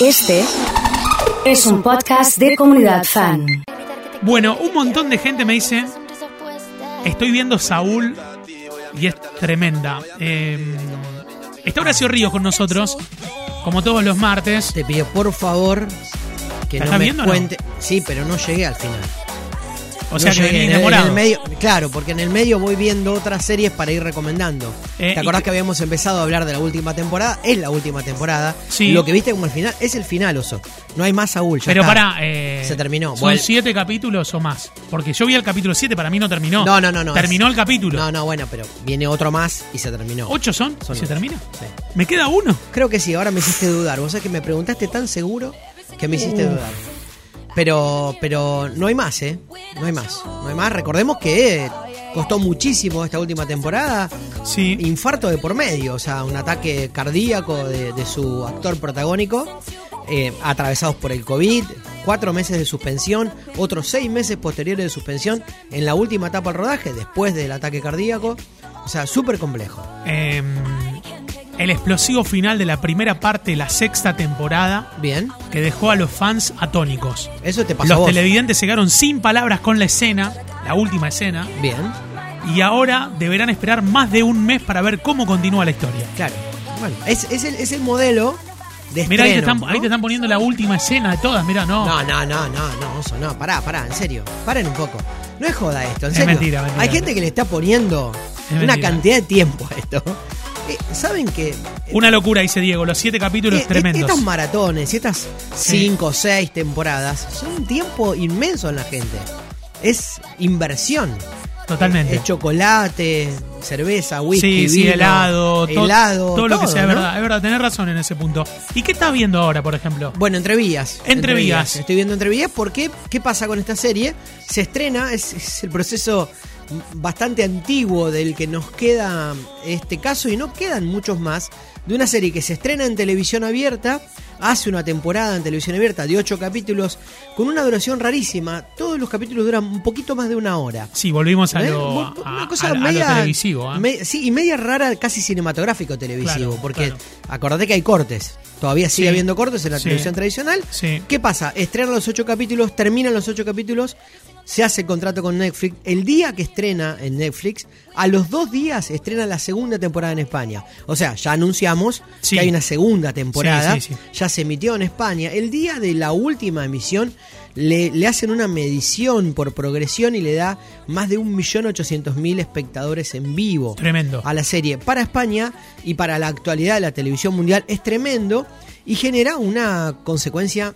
Este es un podcast de comunidad fan. Bueno, un montón de gente me dice, estoy viendo Saúl y es tremenda. Eh, está Horacio Ríos con nosotros, como todos los martes. Te pido por favor que ¿La no estás me viendo o no? cuente. Sí, pero no llegué al final. O sea que venís En el- en enamorado. el medio, claro, porque en el medio voy viendo otras series para ir recomendando. Eh, ¿Te acordás que- habíamos empezado a hablar de la última temporada? Es la última temporada. Sí. Lo que viste como el final es el final, oso. No hay más Saúl. ya Pero está. para, eh, Se terminó. ¿Son Bueno. siete capítulos o más? Porque yo vi el capítulo 7, para mí no terminó. No, no, no, no, Terminó es- el capítulo. No, no, bueno, pero viene otro más y se terminó. ¿Ocho son? Son ¿Y se ocho. termina? Sí. ¿Me queda uno? Creo que sí, ahora me hiciste dudar. Vos sabés que me preguntaste tan seguro que me hiciste dudar. Pero, pero no hay más, ¿eh? No hay más. No hay más. Recordemos que costó muchísimo esta última temporada. Sí. Infarto de por medio, o sea, un ataque cardíaco de, de su actor protagónico, eh, atravesados por el COVID, cuatro meses de suspensión, otros seis meses posteriores de suspensión en la última etapa del rodaje, después del ataque cardíaco. O sea, súper complejo. Eh, el explosivo final de la primera parte de la sexta temporada Bien, que dejó a los fans atónicos. eso te pasó a Los vos. televidentes se quedaron sin palabras con la escena, la última escena, Bien, y ahora deberán esperar más de un mes para ver cómo continúa la historia. claro. Bueno, es, es el, es el modelo de Mirá, ahí te, estreno, están, ¿no? ahí te están poniendo la última escena de todas, mirá, no. No, no, no, no, no, Oso, no, pará, pará, en serio. Paren un poco. No es joda esto, en Es serio. mentira, mentira. Hay gente que le está poniendo Es una cantidad de tiempo a esto. Eh, ¿Saben que Una locura, dice Diego, los siete capítulos eh, tremendos. estas maratones y estas cinco o seis temporadas son un tiempo inmenso en la gente? Es inversión. Totalmente. Es chocolate, cerveza, whisky, sí, sí, vino, helado, to- helado, todo, lo que sea, es verdad, es verdad, tenés razón en ese punto. ¿Y qué estás viendo ahora, por ejemplo? Bueno, entrevías. Entrevías. Estoy viendo entrevías porque, ¿qué pasa con esta serie? Se estrena, es, es el proceso bastante antiguo del que nos queda este caso y no quedan muchos más, de una serie que se estrena en televisión abierta, hace una temporada en televisión abierta de ocho capítulos, con una duración rarísima. Todos los capítulos duran un poquito más de una hora. Sí, volvimos a ¿Eh? lo, Una cosa a- a lo media- televisivo. ¿eh? me- sí, y media rara, casi cinematográfico televisivo, Claro, porque claro. acordate que hay cortes. Todavía sigue Sí. habiendo cortes en la Sí. televisión tradicional. Sí. ¿Qué pasa? Estrenan los ocho capítulos, terminan los ocho capítulos, se hace el contrato con Netflix. El día que estrena en Netflix, a los dos días estrena la segunda temporada en España. O sea, ya anunciamos Sí. que hay una segunda temporada. Sí, sí, sí. Ya se emitió en España. El día de la última emisión le, le hacen una medición por progresión y le da más de 1.800.000 espectadores en vivo Tremendo. a la serie para España y para la actualidad de la televisión mundial es tremendo y genera una consecuencia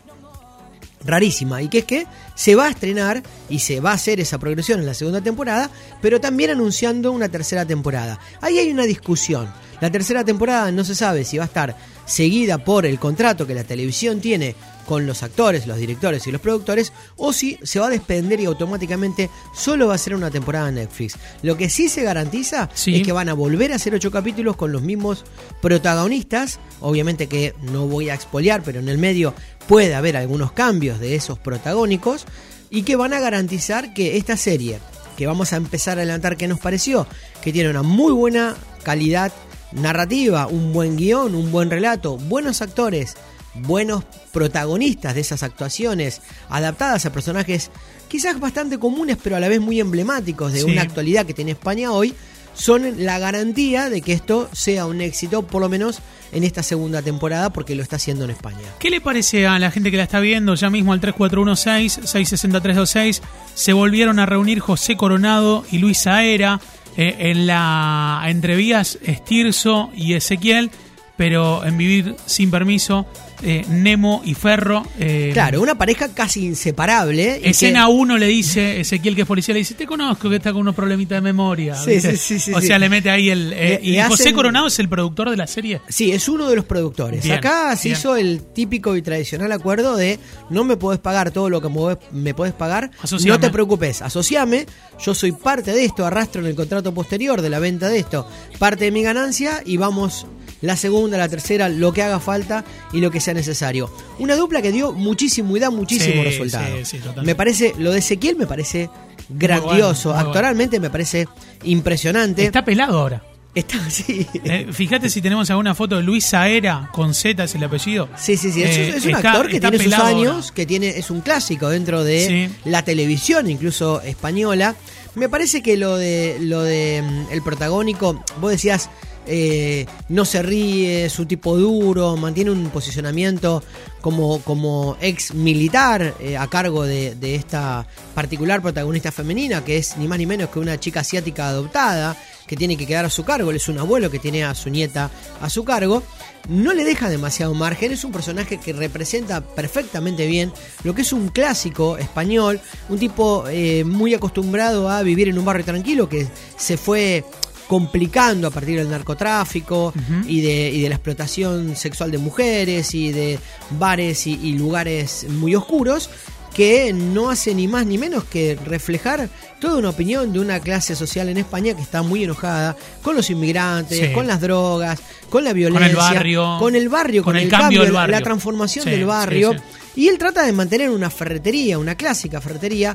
rarísima y que es que se va a estrenar y se va a hacer esa progresión en la segunda temporada, pero también anunciando una tercera temporada. Ahí hay una discusión. La tercera temporada no se sabe si va a estar seguida por el contrato que la televisión tiene con los actores, los directores y los productores, o si se va a desprender y automáticamente solo va a ser una temporada en Netflix. Lo que sí se garantiza Sí. es que van a volver a hacer ocho capítulos con los mismos protagonistas. Obviamente que no voy a expoliar, pero en el medio puede haber algunos cambios de esos protagónicos y que van a garantizar que esta serie, que vamos a empezar a adelantar qué nos pareció, que tiene una muy buena calidad narrativa, un buen guion, un buen relato, buenos actores, buenos protagonistas de esas actuaciones adaptadas a personajes quizás bastante comunes pero a la vez muy emblemáticos de Sí. una actualidad que tiene España hoy, son la garantía de que esto sea un éxito, por lo menos en esta segunda temporada, porque lo está haciendo en España. ¿Qué le parece a la gente que la está viendo ya mismo al 3416-660-326? Se volvieron a reunir José Coronado y Luis Aera eh, en la entrevías Estirso y Ezequiel, pero en Vivir sin Permiso, eh, Nemo y Ferro. eh, Claro, una pareja casi inseparable. Escena que- 1 le dice, Ezequiel que es policía, le dice, te conozco que está con unos problemitas de memoria. Sí, sí, sí, sí, o sí. sea, le mete ahí el... eh, Le- y le José hacen- Coronado es el productor de la serie. Sí, es uno de los productores. Bien, Acá se bien. hizo el típico y tradicional acuerdo de no me podés pagar todo lo que me- me podés pagar, Asociame. no te preocupes, asociame, yo soy parte de esto, arrastro en el contrato posterior de la venta de esto, parte de mi ganancia y vamos la segunda, la tercera, lo que haga falta y lo que sea necesario. Una dupla que dio muchísimo y da muchísimo Sí, resultado. sí, sí, totalmente. me parece, lo de Ezequiel me parece grandioso, bueno, muy actualmente me parece impresionante. Está pelado ahora. Está así. Eh, fíjate si tenemos alguna foto de Luis Saera con Z es el apellido. Sí, sí, sí. Es, Eh, es un está- actor que tiene sus años, ahora. que tiene es un clásico dentro de Sí. la televisión, incluso española. Me parece que lo de lo de mm, el protagónico, vos decías, eh, no se ríe, es un tipo duro, mantiene un posicionamiento como, como ex militar eh, a cargo de, de esta particular protagonista femenina, que es ni más ni menos que una chica asiática adoptada, que tiene que quedar a su cargo, él es un abuelo que tiene a su nieta a su cargo. No le deja demasiado margen, es un personaje que representa perfectamente bien lo que es un clásico español, un tipo eh, muy acostumbrado a vivir en un barrio tranquilo que se fue complicando a partir del narcotráfico y, de, y de la explotación sexual de mujeres y de bares y, y lugares muy oscuros que no hace ni más ni menos que reflejar toda una opinión de una clase social en España que está muy enojada con los inmigrantes, Sí. con las drogas, con la violencia, barrio, con el barrio, con con, el el, cambio del la- barrio. la transformación Sí, del barrio. sí. Y él trata de mantener una ferretería, una clásica ferretería,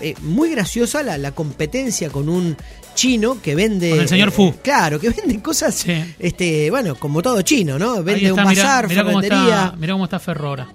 eh, muy graciosa la, la competencia con un chino que vende. Con el señor Fu. eh, claro, que vende cosas, Sí. este, bueno, como todo chino, ¿no? Vende está, un mirá- bazar, mirá cómo ferretería. está, mirá cómo está Ferrora.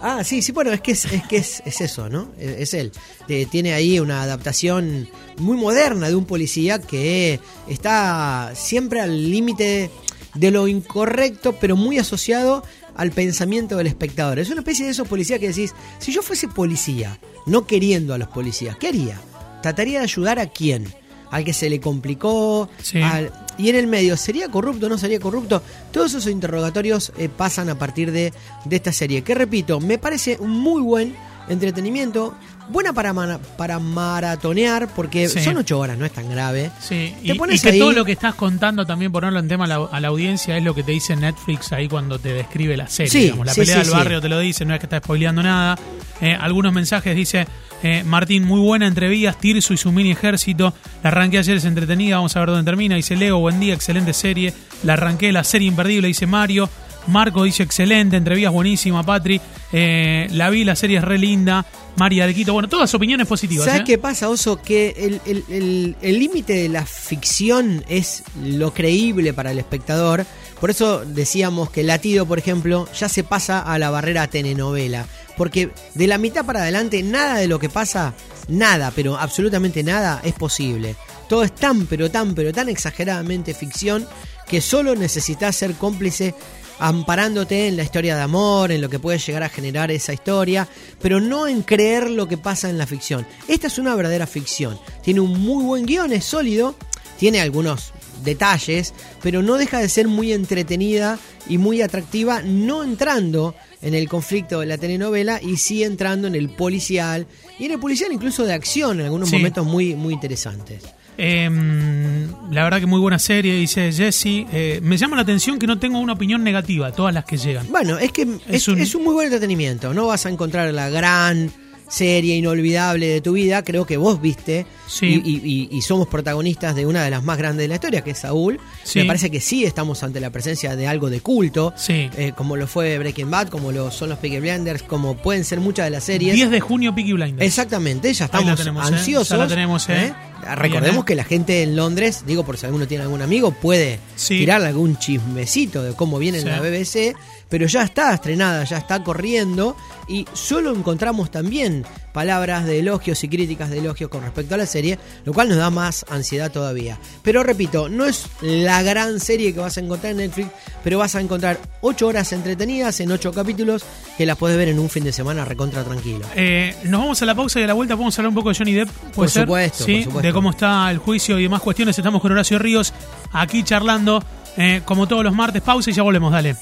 Ah, sí, sí, bueno, es que es, es que es, es eso, ¿no? Es, es él. Eh, tiene ahí una adaptación muy moderna de un policía que está siempre al límite de lo incorrecto, pero muy asociado al pensamiento del espectador. Es una especie de esos policías que decís, si yo fuese policía, no queriendo a los policías, ¿qué haría? ¿Trataría de ayudar a quién? Al que se le complicó, Sí. al, y en el medio, ¿sería corrupto o no sería corrupto? Todos esos interrogatorios eh, pasan a partir de, de esta serie, que repito, me parece un muy buen entretenimiento, buena para, para maratonear, porque Sí. son ocho horas, no es tan grave. Sí, Te y, pones y que ahí- todo lo que estás contando también ponerlo en tema a la, a la audiencia es lo que te dice Netflix ahí cuando te describe la serie. Sí, digamos. La sí, pelea del barrio te lo dice, no es que está spoileando nada. Eh, algunos mensajes dice eh, Martín, muy buena entrevías, Tirso y su mini ejército. La arranqué ayer, es entretenida, vamos a ver dónde termina. Dice Leo, buen día, excelente serie. La arranqué, la serie imperdible, dice Mario. Marco dice excelente, entrevías buenísima, Patri. Eh, la vi, la serie es re linda. María de Quito, bueno, todas opiniones positivas. ¿Sabes ¿eh? qué pasa, Oso? Que el- el- el el límite de la ficción es lo creíble para el espectador. Por eso decíamos que Latido, por ejemplo, ya se pasa a la barrera telenovela. Porque de la mitad para adelante, nada de lo que pasa, nada, pero absolutamente nada, es posible. Todo es tan, pero tan, pero tan exageradamente ficción que solo necesitas ser cómplice amparándote en la historia de amor, en lo que puede llegar a generar esa historia, pero no en creer lo que pasa en la ficción. Esta es una verdadera ficción. Tiene un muy buen guion, es sólido, tiene algunos detalles, pero no deja de ser muy entretenida y muy atractiva, no entrando en el conflicto de la telenovela y sí entrando en el policial y en el policial incluso de acción en algunos Sí. momentos muy, muy interesantes. Eh, la verdad que muy buena serie, dice Jesse. Eh, me llama la atención que no tengo una opinión negativa, todas las que llegan. Bueno, es que es, un- es un muy buen entretenimiento. No vas a encontrar la gran serie inolvidable de tu vida. Creo que vos viste Sí. y, y- y- y somos protagonistas de una de las más grandes de la historia, que es Saúl. Sí. Me parece que sí estamos ante la presencia de algo de culto, Sí. eh, como lo fue Breaking Bad, como lo son los Peaky Blinders, como pueden ser muchas de las series. 10 de junio, Peaky Blinders. Exactamente, ya la estamos ¿eh? ansiosos. Ya la tenemos, ¿eh? Recordemos Bien, ¿eh? que la gente en Londres, digo por si alguno tiene algún amigo, puede Sí. tirarle algún chismecito de cómo viene Sí. la BBC, pero ya está estrenada, ya está corriendo y solo encontramos también palabras de elogios y críticas de elogios con respecto a la serie, lo cual nos da más ansiedad todavía. Pero repito, no es la gran serie que vas a encontrar en Netflix, pero vas a encontrar 8 horas entretenidas en 8 capítulos que las puedes ver en un fin de semana recontra tranquilo. Eh, nos vamos a la pausa y a la vuelta podemos hablar un poco de Johnny Depp. ¿puede Por ser? supuesto, Sí, por supuesto. De cómo está el juicio y demás cuestiones. Estamos con Horacio Ríos aquí charlando, eh, como todos los martes. Pausa y ya volvemos, dale.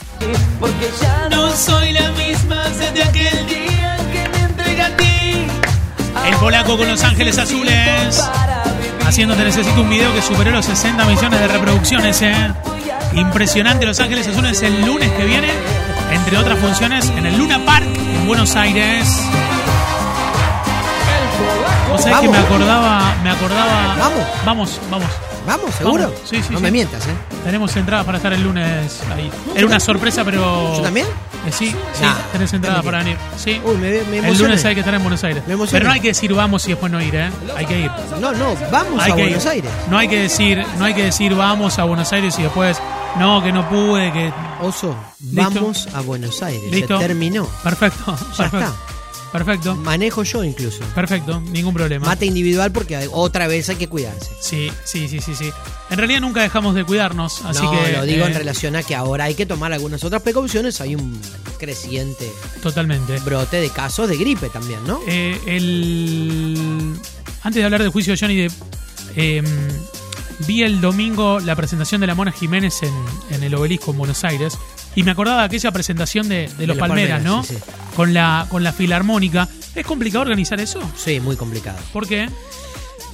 Porque ya no soy la misma desde aquel día El polaco con Los Ángeles Azules. Haciendo Te Necesito un video que superó los 60 millones de reproducciones. eh. Impresionante Los Ángeles Azules el lunes que viene, entre otras funciones, en el Luna Park en Buenos Aires. O sea que Vamos. me acordaba, me acordaba. Vamos. Vamos, vamos. ¿Vamos? ¿Seguro? Vamos. Sí, sí, no sí. me mientas, ¿eh? Tenemos entradas para estar el lunes ahí. Era una sorpresa, pero. ¿Yo también? Eh, sí, sí, Nah, tenés entradas para venir. Sí. Uy, me, me el lunes hay que estar en Buenos Aires. Pero no hay que decir vamos y después no ir, ¿eh? Hay que ir. No, no, vamos Hay a Buenos ir. Aires. No hay que decir, no hay que decir vamos a Buenos Aires y después no, que no pude, que Oso, Listo. vamos a Buenos Aires. Listo. Se terminó. perfecto, Ya perfecto. está. Perfecto. Manejo yo incluso. Perfecto, ningún problema. Mate individual porque hay- otra vez hay que cuidarse. Sí, sí, sí, sí, sí. En realidad nunca dejamos de cuidarnos, así no, que lo digo eh, en relación a que ahora hay que tomar algunas otras precauciones. Hay un creciente totalmente. brote de casos de gripe también, ¿no? Eh, el antes de hablar del juicio de Johnny Depp, eh, vi el domingo la presentación de la Mona Jiménez en, en el obelisco en Buenos Aires y me acordaba de aquella presentación de, de los los Palmeras, Palmeras, ¿no? sí, sí. Con la con la filarmónica. ¿Es complicado organizar eso? Sí, muy complicado. ¿Por qué?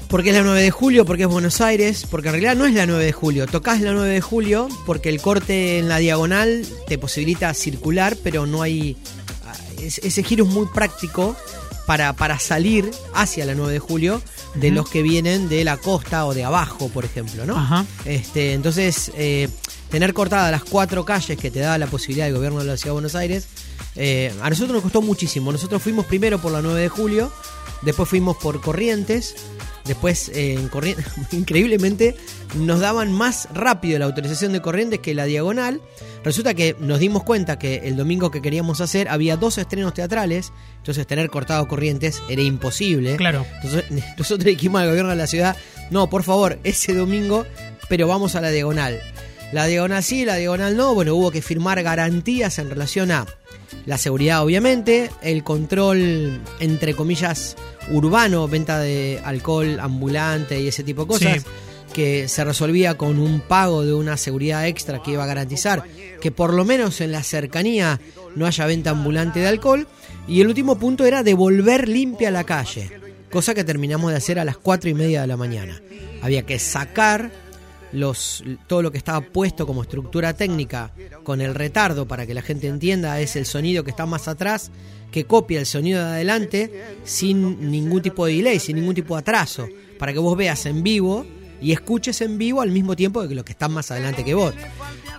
Porque es la 9 de julio, porque es Buenos Aires, porque en realidad no es la 9 de julio. Tocás la 9 de julio porque el corte en la diagonal te posibilita circular, pero no hay. ah, es- Ese giro es muy práctico para, para salir hacia la 9 de julio de los que vienen de la costa o de abajo, por ejemplo, ¿no? Ajá. Este, entonces, eh, tener cortadas las cuatro calles que te da la posibilidad del gobierno de la Ciudad de Buenos Aires, eh, a nosotros nos costó muchísimo. Nosotros fuimos primero por la 9 de julio, después fuimos por Corrientes, después eh, en increíblemente, nos daban más rápido la autorización de Corrientes que la diagonal. Resulta que nos dimos cuenta que el domingo que queríamos hacer había dos estrenos teatrales, entonces tener cortado Corrientes era imposible. Claro. Entonces nosotros dijimos al gobierno de la ciudad, no, por favor, ese domingo, pero vamos a la diagonal. La diagonal sí, la diagonal no. Bueno, hubo que firmar garantías en relación a la seguridad, obviamente, el control, entre comillas, urbano, venta de alcohol ambulante y ese tipo de cosas. Sí. que se resolvía con un pago de una seguridad extra que iba a garantizar que por lo menos en la cercanía no haya venta ambulante de alcohol. Y el último punto era devolver limpia la calle, cosa que terminamos de hacer a las cuatro y media de la mañana. Había que sacar los, todo lo que estaba puesto como estructura técnica con el retardo para que la gente entienda es el sonido que está más atrás que copia el sonido de adelante sin ningún tipo de delay, sin ningún tipo de atraso, para que vos veas en vivo y escuches en vivo al mismo tiempo que los que están más adelante que vos.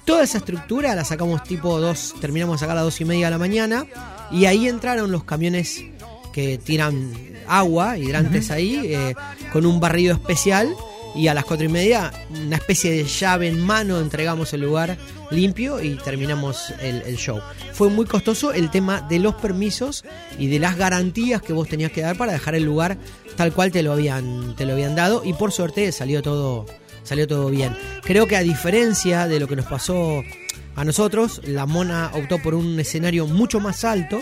Toda esa estructura la sacamos tipo dos, terminamos de sacar a las dos y media de la mañana y ahí entraron los camiones que tiran agua, hidrantes ahí, eh, con un barrido especial y a las cuatro y media una especie de llave en mano entregamos el lugar limpio y terminamos el, show. Fue muy costoso el tema de los permisos y de las garantías que vos tenías que dar para dejar el lugar tal cual te lo habían, te lo habían dado y por suerte salió todo, salió todo bien. Creo que a diferencia de lo que nos pasó a nosotros, la Mona optó por un escenario mucho más alto,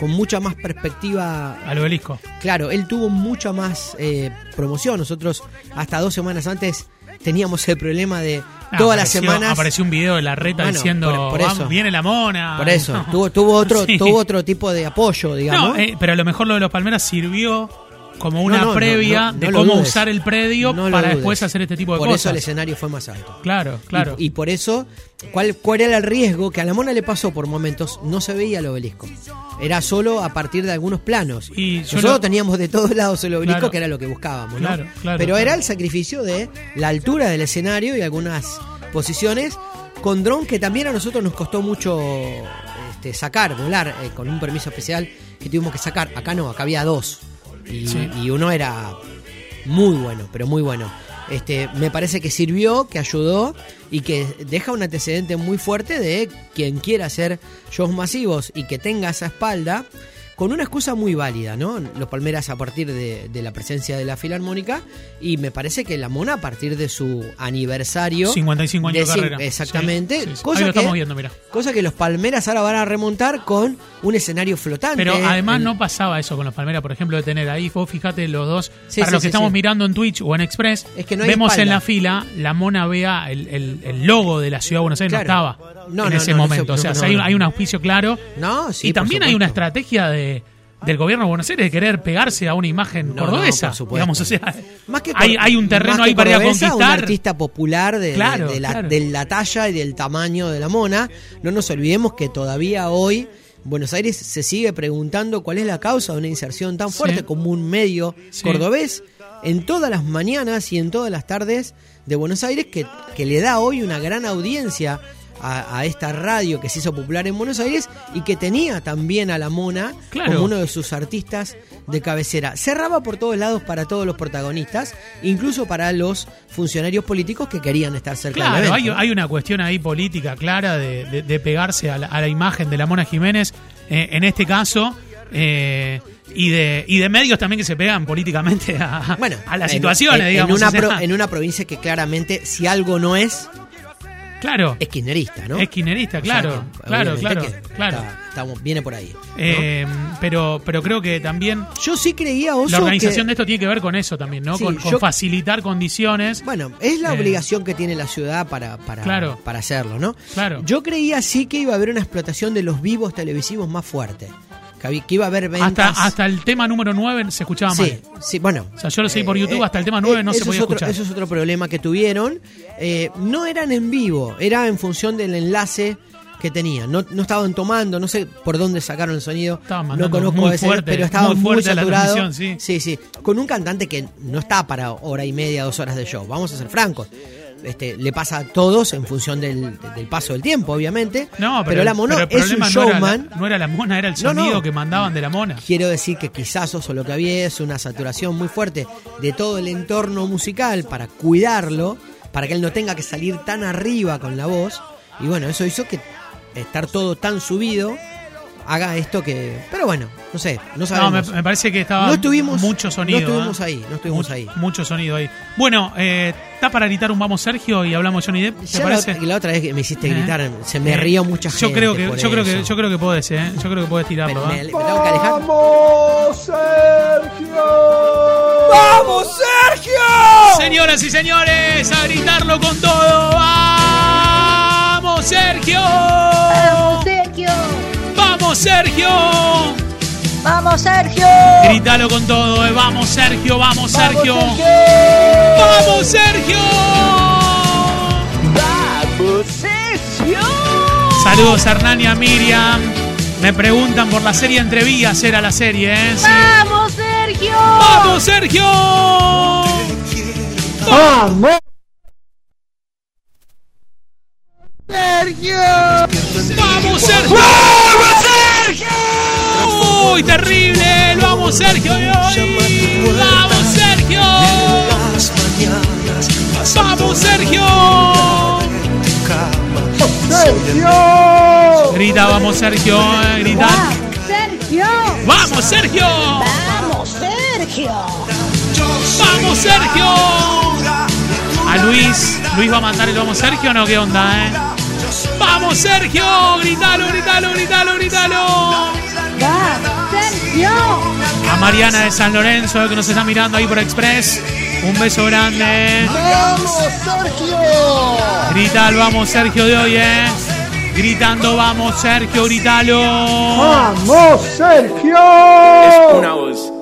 con mucha más perspectiva Al obelisco. Claro, él tuvo mucha más eh, promoción. Nosotros hasta dos semanas antes teníamos el problema de Ah, todas las semanas. Apareció un video de la reta Bueno, diciendo, por- por eso. "Vamos, viene la mona. Por eso, No. tuvo, tuvo otro, Sí. tuvo otro tipo de apoyo, digamos. No, eh, pero a lo mejor lo de los Palmeras sirvió como una No, no, no, previa no, de cómo dudes. usar el predio para después hacer este tipo de por eso el cosas. escenario fue más alto. Claro, claro. Y, y por eso, ¿cuál, ¿cuál era el riesgo? Que a la mona le pasó por momentos, no se veía el obelisco. Era solo a partir de algunos planos. Y Nosotros teníamos de todos lados el obelisco, Claro. que era lo que buscábamos. ¿no? Claro, claro, Pero era el sacrificio de la altura del escenario y algunas posiciones con dron que también a nosotros nos costó mucho este, sacar, volar, eh, con un permiso especial que tuvimos que sacar. Acá no, acá había dos. Y, Sí. y uno era muy bueno, pero muy bueno. Este, me parece que sirvió, que ayudó y que deja un antecedente muy fuerte de quien quiera hacer shows masivos y que tenga esa espalda con una excusa muy válida, ¿no? Los Palmeras a partir de, de la presencia de la Filarmónica y me parece que la Mona a partir de su aniversario 55 años de carrera. Exactamente. Sí, sí, sí. Cosa, Ahí lo que, estamos viendo, mira. cosa que los Palmeras ahora van a remontar con un escenario flotante. Pero además no pasaba eso con los Palmeras, por ejemplo, de tener ahí, vos fíjate los dos, Sí, para los que estamos mirando en Twitch o en Express, Es que no hay vemos en la fila, la mona vea el, el- el logo de la ciudad de Buenos Aires, Claro. no estaba No, en no, ese momento. o sea, hay, un- no. hay un auspicio claro. No, sí, y también hay una estrategia de del gobierno de Buenos Aires de querer pegarse a una imagen No, cordobesa. no, por digamos, o sea, Más que hay, hay un terreno más que ahí para ir a cordobesa, conquistar. Un artista popular de, de- Claro, de la, claro. de la talla y del tamaño de la mona. No nos olvidemos que todavía hoy Buenos Aires se sigue preguntando cuál es la causa de una inserción tan fuerte Sí. como un medio Sí. cordobés. En todas las mañanas y en todas las tardes de Buenos Aires que, que le da hoy una gran audiencia a, a esta radio que se hizo popular en Buenos Aires y que tenía también a la Mona Claro. como uno de sus artistas de cabecera. Cerraba por todos lados para todos los protagonistas, incluso para los funcionarios políticos que querían estar cerca del Claro, hay, evento. hay una cuestión ahí política clara de, de- de pegarse a la, a la imagen de la Mona Jiménez, eh, en este caso, eh, y, de, y de medios también que se pegan políticamente a, bueno, a las en- situaciones, en, digamos. En una, pro- en una provincia que claramente, si algo no es, claro, es kirchnerista, ¿no? es kirchnerista, O sea claro, que, claro, claro, claro. está- viene por ahí. ¿no? Eh, pero, pero creo que también Yo sí creía, Oso, la organización que- de esto tiene que ver con eso también, ¿no? Sí, con, con yo- facilitar condiciones. Bueno, es la Eh, obligación que tiene la ciudad para, para, Claro. para hacerlo, ¿no? Claro. Yo creía sí que iba a haber una explotación de los vivos televisivos más fuerte. Que, había- que iba a haber hasta, ventas. hasta el tema número 9 se escuchaba Sí, mal. sí, bueno. O sea, yo lo seguí por eh, YouTube, eh, hasta el tema 9 no eh, se podía es otro- escuchar. Eso es otro problema que tuvieron. Eh, no eran en vivo, era en función del enlace que tenían. No, no estaban tomando, no sé por dónde sacaron el sonido. Estaban no conozco muy fuerte, pero estaba muy muy, la saturado. transmisión, sí, sí. Con un cantante que no está para hora y media, dos horas de show. Vamos a ser francos. Este, le pasa a todos en función del, del paso del tiempo, obviamente. No, pero, la Mono pero es un problema no era la- showman. No era, la, mona, era el No, no. sonido que mandaban de la mona. Quiero decir que quizás eso lo que había es una saturación muy fuerte de todo el entorno musical para cuidarlo, para que él no tenga que salir tan arriba con la voz. Y bueno, eso hizo que estar todo tan subido haga esto que... Pero bueno, no sé, no No, sabemos. me, me parece que estaba No estuvimos- mucho sonido. no estuvimos ¿eh? ahí, no estuvimos Mucho- ahí. Mucho sonido ahí. Bueno, eh, ¿está para gritar un vamos Sergio y hablamos Johnny Depp? ¿Te Ya la, parece? la otra vez que me hiciste ¿Eh? gritar, se me rió mucha gente. Yo creo que, por yo creo que, yo creo que podés, ¿eh? Yo creo que podés tirarlo, me- ¿eh? me tengo que alejar. ¡Vamos, Sergio! ¡Vamos, Sergio! Señoras y señores, a gritarlo con todo. ¡Vamos, Sergio! ¡Vamos, Sergio! ¡Vamos, Sergio! ¡Vamos, Sergio! Grítalo con todo, eh. Vamos, Sergio, vamos, Sergio. Sergio! ¡Vamos, Sergio! ¡Vamos, Sergio! Saludos a Hernán y a Miriam. Me preguntan por la serie Entrevías, era la serie, ¿eh? Sí. ¡Vamos, Sergio! ¡Vamos, Sergio! ¡Vamos! Sergio! ¡Vamos, Sergio! ¡Uy, terrible! ¡El ¡Vamos, Sergio! hoy! ¡Vamos, Sergio! ¡Vamos, Sergio! ¡Sergio! Grita, vamos, Sergio, eh, grita. ¡Sergio! ¡Vamos, Sergio! ¡Vamos, Sergio! ¡Vamos, Sergio! A Luis, Luis va a mandar el vamos, Sergio, ¿no? ¿Qué onda, eh? ¡Vamos, Sergio! ¡Gritalo, gritalo, gritalo, gritalo! A Mariana de San Lorenzo, que nos está mirando ahí por Express. Un beso grande. ¡Vamos, Sergio! Grita el vamos Sergio de hoy, eh. Gritando vamos Sergio, gritalo. ¡Vamos, Sergio! Una voz.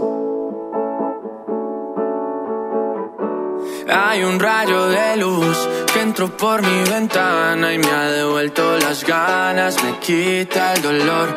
Hay un rayo de luz que entró por mi ventana y me ha devuelto las ganas, me quita el dolor.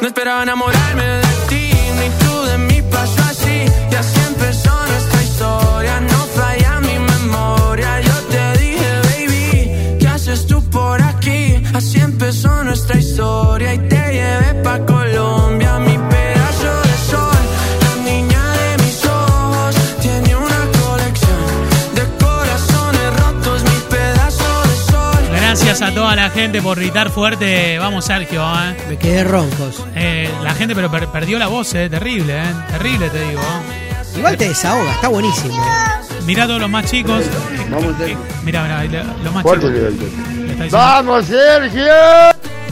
no esperaba enamorarme Gracias a toda la gente por gritar fuerte. Vamos, Sergio. ¿eh? Me quedé roncos. Eh, la gente pero per- perdió la voz, eh. terrible, ¿eh? terrible te digo. Igual te desahoga, está buenísimo. Mirá a todos los más chicos. Vamos, Mirá, mirá, lo- los más chicos. ¡Vamos, Sergio!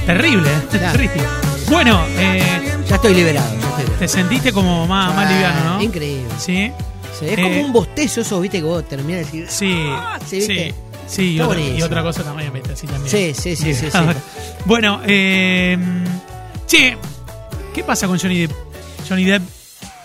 Terrible. Claro. terrible. Bueno, eh, Ya estoy liberado. ya estoy liberado. te sentiste como más, más Ah, liviano, ¿no? Increíble. Sí, Sí, es Eh, como un bostezo eso, viste, que vos terminás de decir. sí, sí, sí. ¿viste? Sí, y otra, y otra cosa también, así también. Sí, sí, sí, sí, sí. Bueno, eh, che, ¿qué pasa con Johnny Depp? Johnny Depp.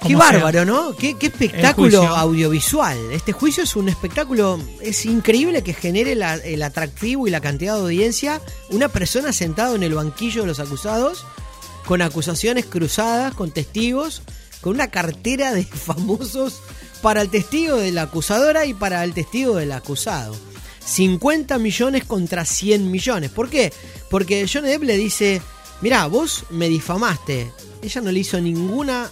Qué sea. bárbaro, ¿no? Qué, qué espectáculo audiovisual. Este juicio es un espectáculo, es increíble que genere la- el atractivo y la cantidad de audiencia. Una persona sentado en el banquillo de los acusados, con acusaciones cruzadas, con testigos, con una cartera de famosos para el testigo de la acusadora y para el testigo del acusado. 50 millones contra 100 millones. ¿Por qué? Porque Johnny Depp le dice, mirá, vos me difamaste. Ella no le hizo ninguna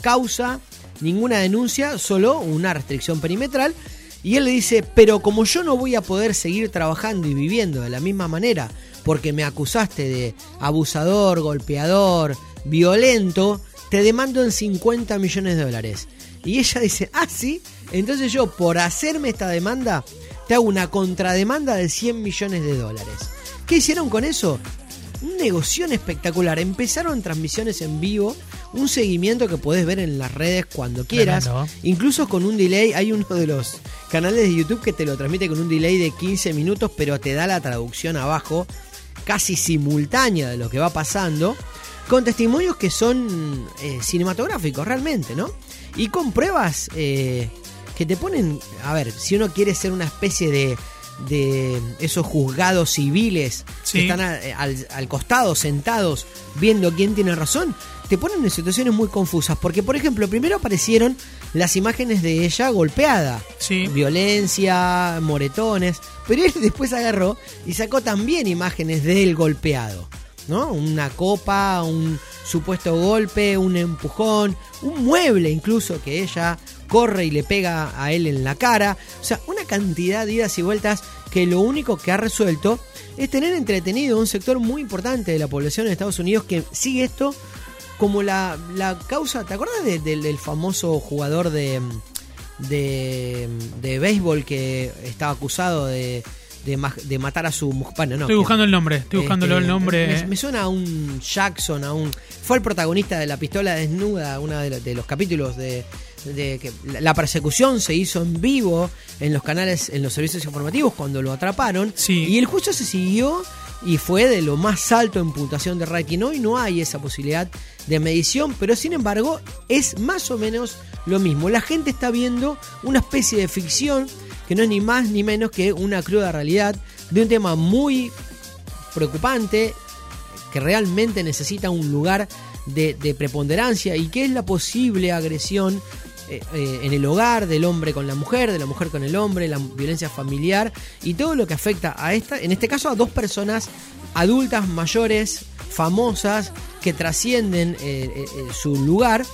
causa, ninguna denuncia, solo una restricción perimetral. Y él le dice, pero como yo no voy a poder seguir trabajando y viviendo de la misma manera, porque me acusaste de abusador, golpeador, violento, te demando en 50 millones de dólares. Y ella dice, ah, sí, entonces yo por hacerme esta demanda, te hago una contrademanda de 100 millones de dólares. ¿Qué hicieron con eso? Un negocio espectacular. Empezaron transmisiones en vivo, un seguimiento que podés ver en las redes cuando quieras. Tremendo. Incluso con un delay, hay uno de los canales de YouTube que te lo transmite con un delay de 15 minutos, pero te da la traducción abajo, casi simultánea de lo que va pasando, con testimonios que son eh, cinematográficos realmente, ¿no? Y con pruebas eh, que te ponen, a ver, si uno quiere ser una especie de de esos juzgados civiles Sí. que están a- al, al costado, sentados, viendo quién tiene razón, te ponen en situaciones muy confusas. Porque, por ejemplo, primero aparecieron las imágenes de ella golpeada. Sí. Violencia, moretones. Pero él después agarró y sacó también imágenes del golpeado. ¿No? Una copa, un supuesto golpe, un empujón, un mueble incluso que ella corre y le pega a él en la cara. O sea, una cantidad de idas y vueltas que lo único que ha resuelto es tener entretenido un sector muy importante de la población en Estados Unidos que sigue esto como la, la causa. ¿Te acuerdas de- del- del famoso jugador de, de, de béisbol que estaba acusado de, de, ma- de matar a su mujer? Bueno, no, Estoy que- buscando el nombre, estoy buscando este, el nombre. Me, me suena a un Jackson, a un. Fue el protagonista de la pistola desnuda, uno de los capítulos de. De que la, persecución se hizo en vivo en los canales, en los servicios informativos cuando lo atraparon. Sí. Y el juicio se siguió y fue de lo más alto en puntuación de rating. Hoy no hay esa posibilidad de medición, pero sin embargo es más o menos lo mismo. La gente está viendo una especie de ficción que no es ni más ni menos que una cruda realidad de un tema muy preocupante que realmente necesita un lugar de, de preponderancia y que es la posible agresión eh, eh, en el hogar del hombre con la mujer, de la mujer con el hombre, la violencia familiar y todo lo que afecta a esta, en este caso a dos personas adultas, mayores, famosas, que trascienden eh, su lugar,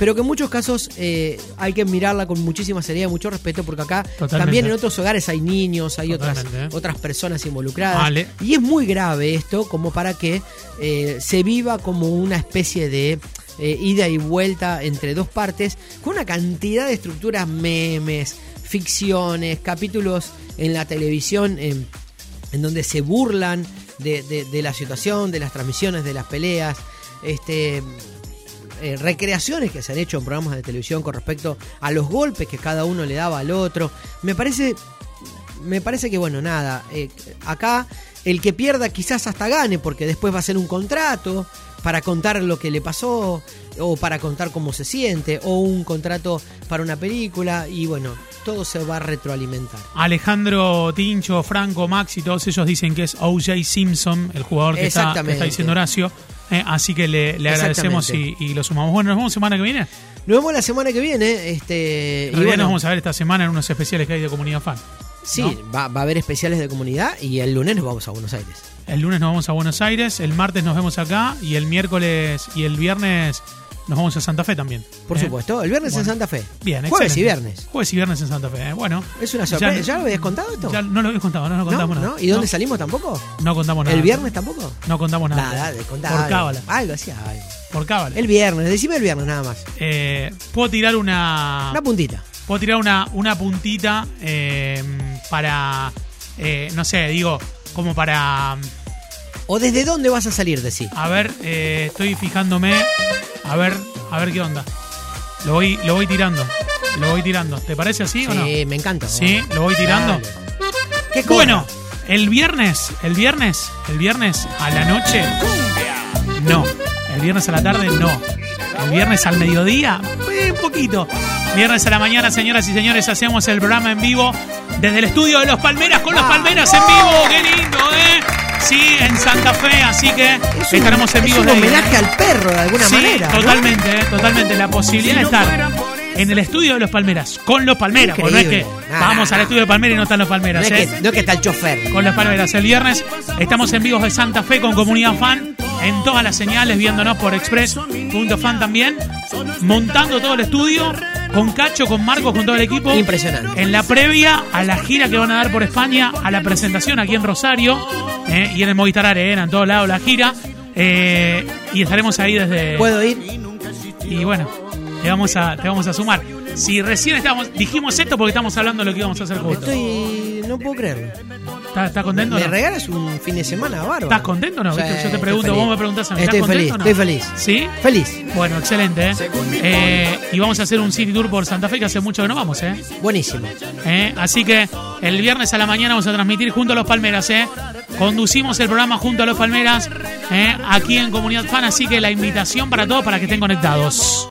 pero que en muchos casos eh, hay que mirarla con muchísima seriedad y mucho respeto porque acá Totalmente. también en otros hogares hay niños, hay otras, Totalmente, otras personas involucradas. Vale. Y es muy grave esto como para que eh, se viva como una especie de eh, ida y vuelta entre dos partes, con una cantidad de estructuras, memes, ficciones, capítulos en la televisión en, en donde se burlan de, la situación, de las transmisiones, de las peleas, este eh, recreaciones que se han hecho en programas de televisión con respecto a los golpes que cada uno le daba al otro. Me parece me parece que bueno, nada, eh, acá el que pierda quizás hasta gane porque después va a ser un contrato para contar lo que le pasó o para contar cómo se siente o un contrato para una película y bueno, todo se va a retroalimentar. Alejandro Tincho, Franco, Maxi, todos ellos dicen que es O.J. Simpson, el jugador que está, que Exactamente. está diciendo Horacio. Eh, así que le, le agradecemos y, y lo sumamos. Bueno, nos vemos semana que viene. Nos vemos la semana que viene, este y bueno, nos vamos a ver esta semana en unos especiales que hay de Comunidad Fan. Sí, ¿no? va, va a haber especiales de comunidad y el lunes nos vamos a Buenos Aires. El lunes nos vamos a Buenos Aires, el martes nos vemos acá y el miércoles y el viernes nos vamos a Santa Fe también. Por ¿eh? supuesto. El viernes Bueno. en Santa Fe. Bien, Jueves y viernes. Jueves y viernes en Santa Fe. ¿eh? Bueno. Es una sorpresa. ¿Ya, lo habías contado esto? Ya no lo habías contado, no, no contamos ¿No? nada. ¿Y dónde salimos tampoco? no contamos nada. ¿El viernes tampoco? No contamos nada. Nada, de contar Por cábala. Algo así, algo. Por cábala. El viernes, decime el viernes nada más. Eh, puedo tirar una. Una puntita. Puedo tirar una, una puntita eh, para. eh, no sé, digo, como para. ¿O desde dónde vas a salir de sí? A ver, eh, estoy fijándome. A ver, a ver qué onda. Lo voy, lo voy tirando. Lo voy tirando. ¿Te parece así o no? Sí, me encanta. Sí, lo voy tirando. ¿Qué? Bueno, el viernes, el viernes, el viernes a la noche. No. El viernes a la tarde, no. El viernes al mediodía, eh, un poquito. Viernes a la mañana, señoras y señores, hacemos el programa en vivo desde el estudio de los Palmeras con los Palmeras en vivo. ¡Qué lindo, eh! Sí, en Santa Fe, así que Es un- estaremos en es vivo un de ahí, homenaje al perro de alguna sí, manera. ¿no? totalmente, eh, totalmente. La posibilidad de estar en el estudio de los Palmeras, con los Palmeras. porque no es que. Nah, vamos nah, al estudio de Palmeras y no están los No Palmeras, es, ¿eh? que, no es que está el chofer. con las palmeras. El viernes estamos en vivos de Santa Fe con comunidad fan en todas las señales, viéndonos por express.fan también, montando todo el estudio con Cacho, con Marcos, con todo el equipo. Impresionante. En la previa a la gira que van a dar por España, a la presentación aquí en Rosario eh, y en el Movistar Arena, en todos lados la gira. eh, y estaremos ahí desde. ¿Puedo ir? Y bueno, te vamos a, te vamos a sumar. Si recién estamos, dijimos esto porque estamos hablando de lo que íbamos a hacer juntos. Estoy. No puedo creerlo. ¿Estás, estás contento? Me no? regalas un fin de semana bárbaro. ¿Estás contento o no? Yo te pregunto, vos me preguntás a mí. Estoy ¿Estás feliz, contento o no? estoy feliz. ¿Sí? Feliz. Bueno, excelente. ¿eh? Eh, y vamos a hacer un City Tour por Santa Fe que hace mucho que no vamos, ¿eh? Buenísimo. ¿Eh? Así que el viernes a la mañana vamos a transmitir junto a los Palmeras, ¿eh? Conducimos el programa junto a los Palmeras, ¿eh? Aquí en Comunidad Fan, así que la invitación para todos para que estén conectados.